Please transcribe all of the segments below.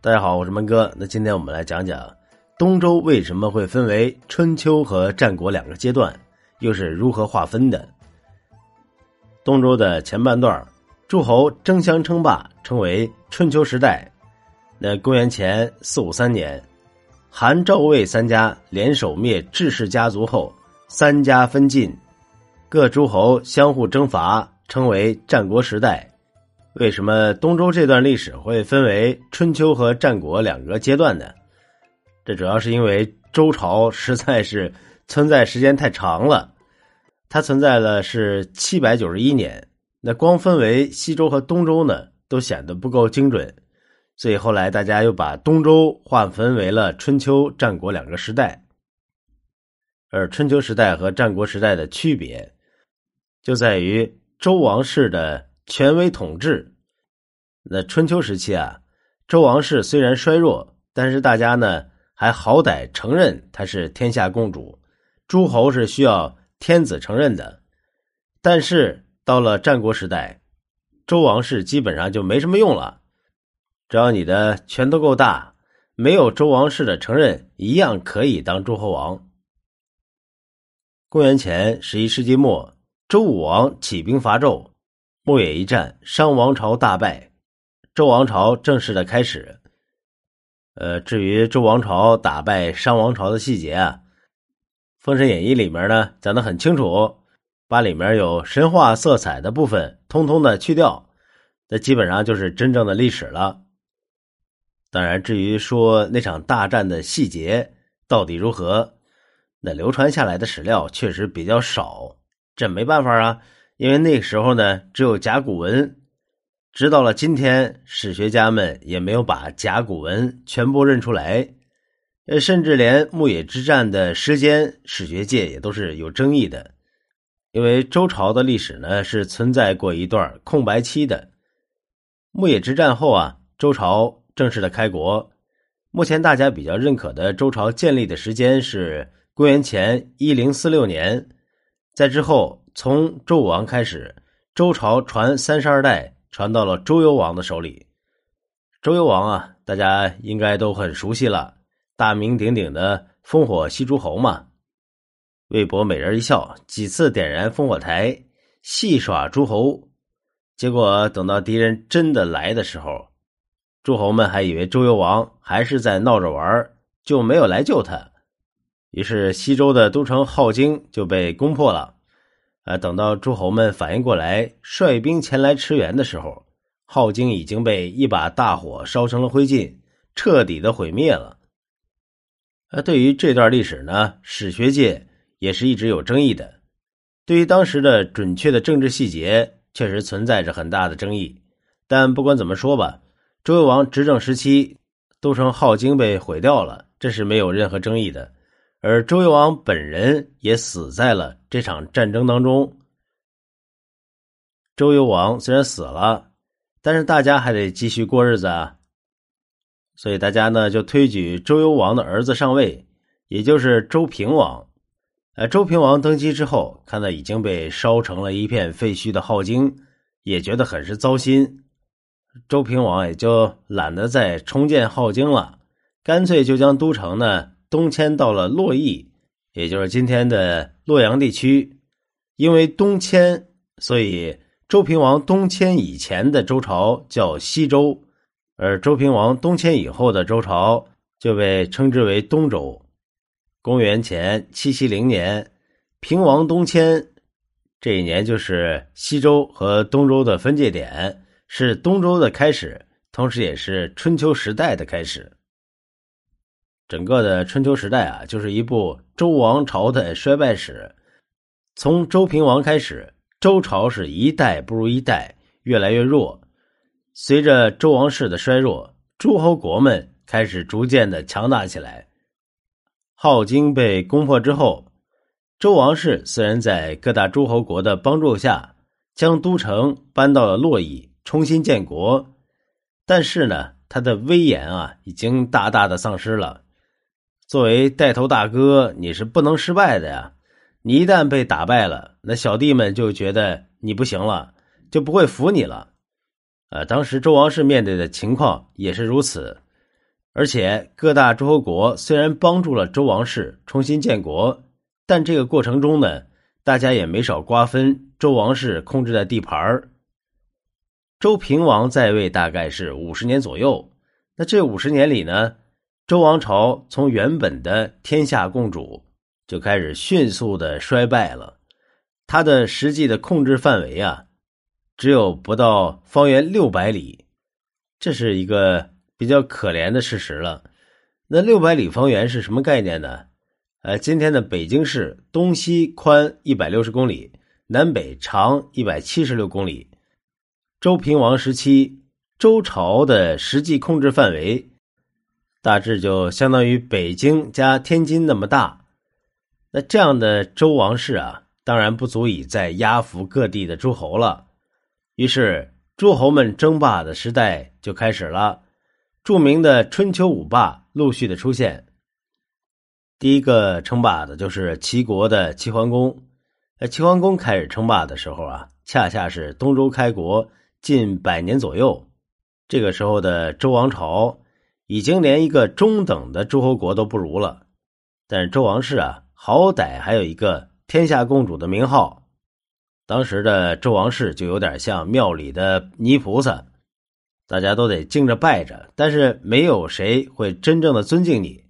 大家好，我是蒙哥。那今天我们来讲讲东周为什么会分为春秋和战国两个阶段，又是如何划分的。东周的前半段，诸侯争相称霸，称为春秋时代。那公元前四五三年，韩赵魏三家联手灭智氏家族后，三家分晋，各诸侯相互征伐，称为战国时代。为什么东周这段历史会分为春秋和战国两个阶段呢？这主要是因为周朝实在是存在时间太长了，它存在了是七百九十一年。那光分为西周和东周呢，都显得不够精准，所以后来大家又把东周划分为了春秋、战国两个时代。而春秋时代和战国时代的区别，就在于周王室的。权威统治，那春秋时期啊，周王室虽然衰弱，但是大家呢还好歹承认他是天下共主，诸侯是需要天子承认的。但是到了战国时代，周王室基本上就没什么用了，只要你的拳头够大，没有周王室的承认，一样可以当诸侯王。公元前十一世纪末，周武王起兵伐纣。牧野一战，商王朝大败，周王朝正式的开始。呃，至于周王朝打败商王朝的细节啊，《封神演义》里面呢讲的很清楚，把里面有神话色彩的部分通通的去掉，那基本上就是真正的历史了。当然，至于说那场大战的细节到底如何，那流传下来的史料确实比较少，这没办法啊。因为那个时候呢，只有甲骨文，直到了今天，史学家们也没有把甲骨文全部认出来，呃，甚至连牧野之战的时间，史学界也都是有争议的。因为周朝的历史呢是存在过一段空白期的，牧野之战后啊，周朝正式的开国。目前大家比较认可的周朝建立的时间是公元前一零四六年，在之后。从周武王开始，周朝传三十二代，传到了周幽王的手里。周幽王啊，大家应该都很熟悉了，大名鼎鼎的烽火戏诸侯嘛。魏博美人一笑，几次点燃烽火台，戏耍诸侯。结果等到敌人真的来的时候，诸侯们还以为周幽王还是在闹着玩，就没有来救他。于是西周的都城镐京就被攻破了。啊！等到诸侯们反应过来，率兵前来驰援的时候，镐京已经被一把大火烧成了灰烬，彻底的毁灭了。呃，对于这段历史呢，史学界也是一直有争议的。对于当时的准确的政治细节，确实存在着很大的争议。但不管怎么说吧，周幽王执政时期，都城镐京被毁掉了，这是没有任何争议的。而周幽王本人也死在了这场战争当中。周幽王虽然死了，但是大家还得继续过日子啊，所以大家呢就推举周幽王的儿子上位，也就是周平王。呃，周平王登基之后，看到已经被烧成了一片废墟的镐京，也觉得很是糟心。周平王也就懒得再重建镐京了，干脆就将都城呢。东迁到了洛邑，也就是今天的洛阳地区。因为东迁，所以周平王东迁以前的周朝叫西周，而周平王东迁以后的周朝就被称之为东周。公元前七七零年，平王东迁，这一年就是西周和东周的分界点，是东周的开始，同时也是春秋时代的开始。整个的春秋时代啊，就是一部周王朝的衰败史。从周平王开始，周朝是一代不如一代，越来越弱。随着周王室的衰弱，诸侯国们开始逐渐的强大起来。镐京被攻破之后，周王室虽然在各大诸侯国的帮助下，将都城搬到了洛邑，重新建国，但是呢，他的威严啊，已经大大的丧失了。作为带头大哥，你是不能失败的呀！你一旦被打败了，那小弟们就觉得你不行了，就不会服你了。呃，当时周王室面对的情况也是如此。而且各大诸侯国虽然帮助了周王室重新建国，但这个过程中呢，大家也没少瓜分周王室控制的地盘周平王在位大概是五十年左右，那这五十年里呢，周王朝从原本的天下共主就开始迅速的衰败了，它的实际的控制范围啊，只有不到方圆六百里，这是一个。比较可怜的事实了。那六百里方圆是什么概念呢？呃，今天的北京市东西宽一百六十公里，南北长一百七十六公里。周平王时期，周朝的实际控制范围大致就相当于北京加天津那么大。那这样的周王室啊，当然不足以再压服各地的诸侯了。于是，诸侯们争霸的时代就开始了。著名的春秋五霸陆续的出现。第一个称霸的就是齐国的齐桓公。呃齐桓公开始称霸的时候啊，恰恰是东周开国近百年左右。这个时候的周王朝已经连一个中等的诸侯国都不如了。但是周王室啊，好歹还有一个天下共主的名号。当时的周王室就有点像庙里的泥菩萨。大家都得敬着拜着，但是没有谁会真正的尊敬你。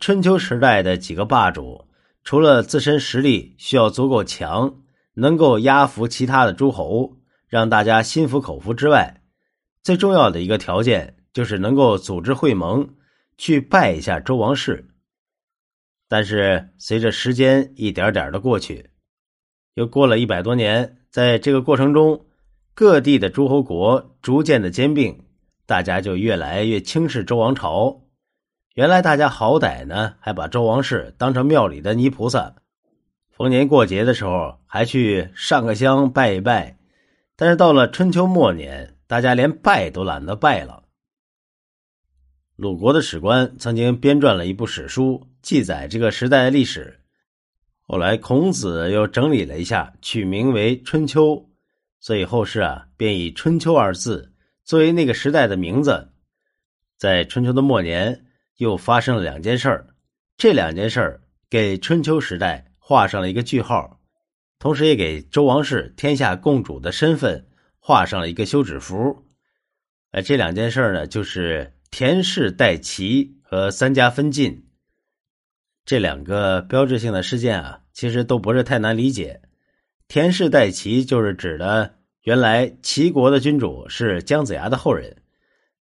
春秋时代的几个霸主，除了自身实力需要足够强，能够压服其他的诸侯，让大家心服口服之外，最重要的一个条件就是能够组织会盟，去拜一下周王室。但是随着时间一点点的过去，又过了一百多年，在这个过程中。各地的诸侯国逐渐的兼并，大家就越来越轻视周王朝。原来大家好歹呢，还把周王室当成庙里的泥菩萨，逢年过节的时候还去上个香拜一拜。但是到了春秋末年，大家连拜都懒得拜了。鲁国的史官曾经编撰了一部史书，记载这个时代的历史。后来孔子又整理了一下，取名为《春秋》。所以后世啊，便以“春秋”二字作为那个时代的名字。在春秋的末年，又发生了两件事儿，这两件事儿给春秋时代画上了一个句号，同时也给周王室天下共主的身份画上了一个休止符。哎，这两件事呢，就是田氏代齐和三家分晋。这两个标志性的事件啊，其实都不是太难理解。田氏代齐就是指的原来齐国的君主是姜子牙的后人，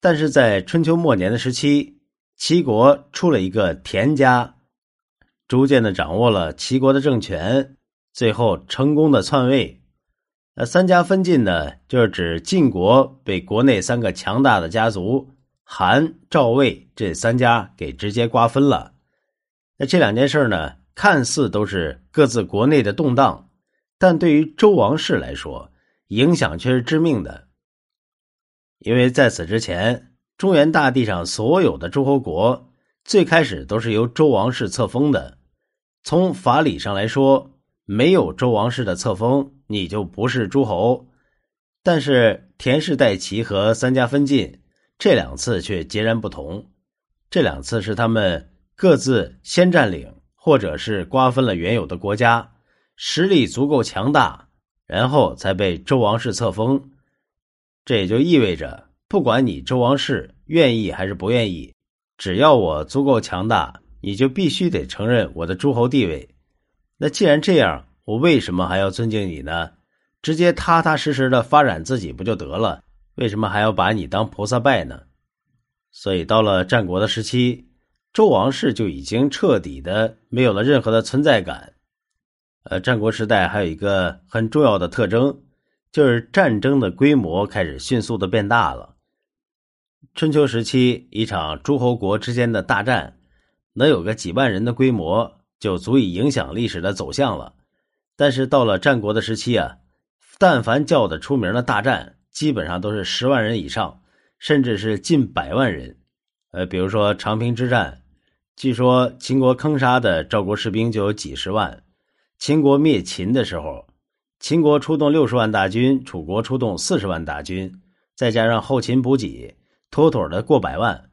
但是在春秋末年的时期，齐国出了一个田家，逐渐的掌握了齐国的政权，最后成功的篡位。那三家分晋呢，就是指晋国被国内三个强大的家族韩、赵、魏这三家给直接瓜分了。那这两件事呢，看似都是各自国内的动荡。但对于周王室来说，影响却是致命的。因为在此之前，中原大地上所有的诸侯国最开始都是由周王室册封的。从法理上来说，没有周王室的册封，你就不是诸侯。但是田氏代齐和三家分晋这两次却截然不同。这两次是他们各自先占领，或者是瓜分了原有的国家。实力足够强大，然后才被周王室册封。这也就意味着，不管你周王室愿意还是不愿意，只要我足够强大，你就必须得承认我的诸侯地位。那既然这样，我为什么还要尊敬你呢？直接踏踏实实的发展自己不就得了？为什么还要把你当菩萨拜呢？所以到了战国的时期，周王室就已经彻底的没有了任何的存在感。呃，战国时代还有一个很重要的特征，就是战争的规模开始迅速的变大了。春秋时期，一场诸侯国之间的大战，能有个几万人的规模，就足以影响历史的走向了。但是到了战国的时期啊，但凡叫得出名的大战，基本上都是十万人以上，甚至是近百万人。呃，比如说长平之战，据说秦国坑杀的赵国士兵就有几十万。秦国灭秦的时候，秦国出动六十万大军，楚国出动四十万大军，再加上后勤补给，妥妥的过百万。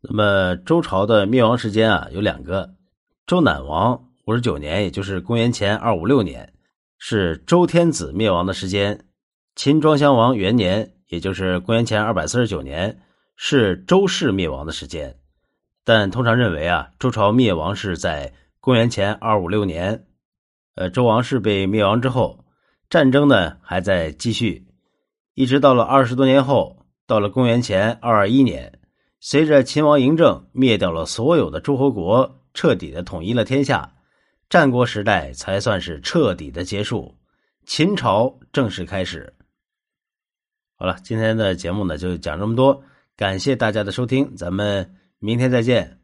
那么周朝的灭亡时间啊有两个，周赧王五十九年，也就是公元前二五六年，是周天子灭亡的时间；秦庄襄王元年，也就是公元前二百四十九年，是周氏灭亡的时间。但通常认为啊，周朝灭亡是在公元前二五六年。呃，周王室被灭亡之后，战争呢还在继续，一直到了二十多年后，到了公元前二二一年，随着秦王嬴政灭掉了所有的诸侯国，彻底的统一了天下，战国时代才算是彻底的结束，秦朝正式开始。好了，今天的节目呢就讲这么多，感谢大家的收听，咱们。明天再见。